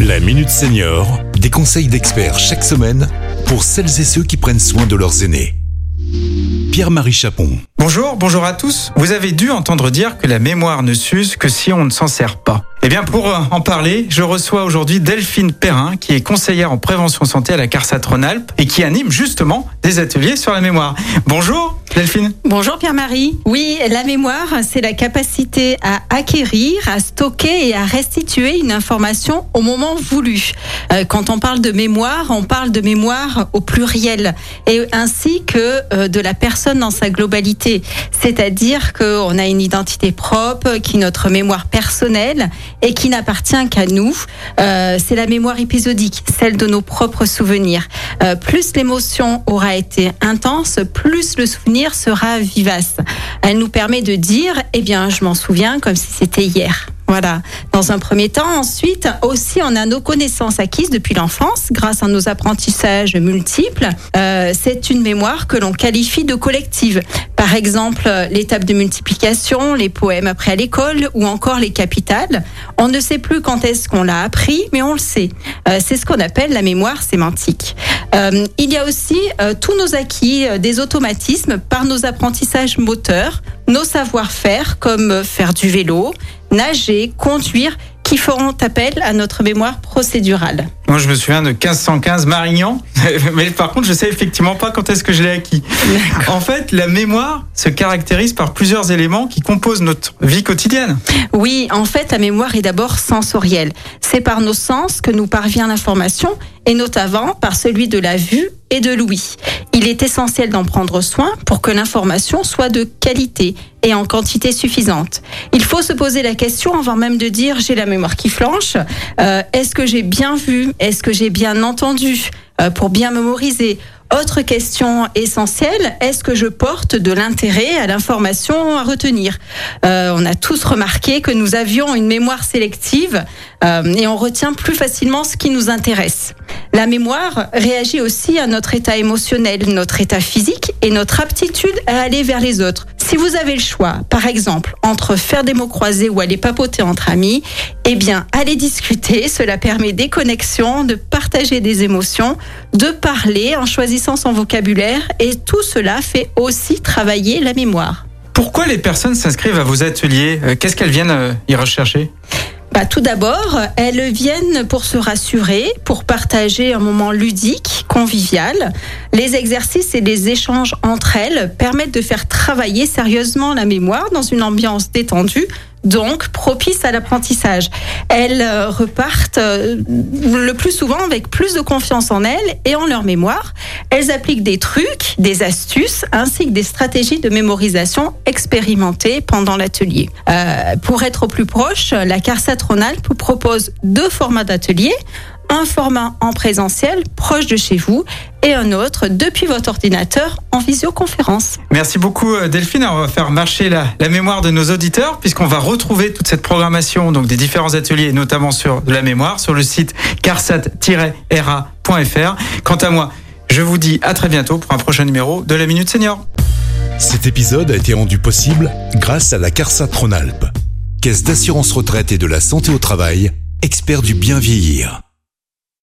La Minute Senior, des conseils d'experts chaque semaine pour celles et ceux qui prennent soin de leurs aînés. Pierre-Marie Chapon. Bonjour, bonjour à tous. Vous avez dû entendre dire que la mémoire ne s'use que si on ne s'en sert pas. Eh bien, pour euh, en parler, je reçois aujourd'hui Delphine Perrin, qui est conseillère en prévention santé à la CARSAT Rhône-Alpes et qui anime justement des ateliers sur la mémoire. Bonjour, Delphine. Bonjour Pierre-Marie. Oui, la mémoire, c'est la capacité à acquérir, à stocker et à restituer une information au moment voulu. Euh, quand on parle de mémoire, on parle de mémoire au pluriel et ainsi que euh, de la personne dans sa globalité. C'est-à-dire qu'on a une identité propre, qui est notre mémoire personnelle et qui n'appartient qu'à nous. Euh, c'est la mémoire épisodique, celle de nos propres souvenirs. Plus l'émotion aura été intense, plus le souvenir sera vivace. Elle nous permet de dire, eh bien, je m'en souviens comme si c'était hier. Voilà, dans un premier temps. Ensuite, aussi, on a nos connaissances acquises depuis l'enfance grâce à nos apprentissages multiples. Euh, c'est une mémoire que l'on qualifie de collective. Par exemple, l'étape de multiplication, les poèmes après à l'école ou encore les capitales. On ne sait plus quand est-ce qu'on l'a appris, mais on le sait. Euh, c'est ce qu'on appelle la mémoire sémantique. Euh, il y a aussi euh, tous nos acquis, euh, des automatismes par nos apprentissages moteurs, nos savoir-faire comme faire du vélo, nager, conduire, qui feront appel à notre mémoire procédurale. Moi, je me souviens de 1515 Marignan, mais par contre, je sais effectivement pas quand est-ce que je l'ai acquis. En fait, la mémoire se caractérise par plusieurs éléments qui composent notre vie quotidienne. Oui, en fait, la mémoire est d'abord sensorielle. C'est par nos sens que nous parvient l'information, et notamment par celui de la vue et de l'ouïe. Il est essentiel d'en prendre soin pour que l'information soit de qualité et en quantité suffisante. Il faut se poser la question avant même de dire j'ai la mémoire qui flanche. Euh, Est-ce que j'ai bien vu Est-ce que j'ai bien entendu euh, pour bien mémoriser autre question essentielle, est-ce que je porte de l'intérêt à l'information à retenir euh, On a tous remarqué que nous avions une mémoire sélective euh, et on retient plus facilement ce qui nous intéresse. La mémoire réagit aussi à notre état émotionnel, notre état physique et notre aptitude à aller vers les autres. Si vous avez le choix, par exemple, entre faire des mots croisés ou aller papoter entre amis, eh bien, allez discuter. Cela permet des connexions, de partager des émotions, de parler en choisissant son vocabulaire et tout cela fait aussi travailler la mémoire. Pourquoi les personnes s'inscrivent à vos ateliers? Euh, Qu'est-ce qu'elles viennent euh, y rechercher? Bah, tout d'abord, elles viennent pour se rassurer, pour partager un moment ludique, convivial. Les exercices et les échanges entre elles permettent de faire travailler sérieusement la mémoire dans une ambiance détendue, donc propice à l'apprentissage. Elles euh, repartent euh, le plus souvent avec plus de confiance en elles et en leur mémoire. Elles appliquent des trucs, des astuces, ainsi que des stratégies de mémorisation expérimentées pendant l'atelier. Euh, pour être au plus proche, la CARSAT Rhône-Alpes propose deux formats d'atelier. Un format en présentiel proche de chez vous et un autre depuis votre ordinateur en visioconférence. Merci beaucoup euh, Delphine. On va faire marcher la, mémoire de nos auditeurs puisqu'on va retrouver toute cette programmation donc des différents ateliers, notamment sur la mémoire, sur le site carsat-ra.fr. Quant à moi, je vous dis à très bientôt pour un prochain numéro de la Minute Senior. Cet épisode a été rendu possible grâce à la CARSAT Rhône-Alpes, Caisse d'assurance retraite et de la santé au travail, expert du bien vieillir.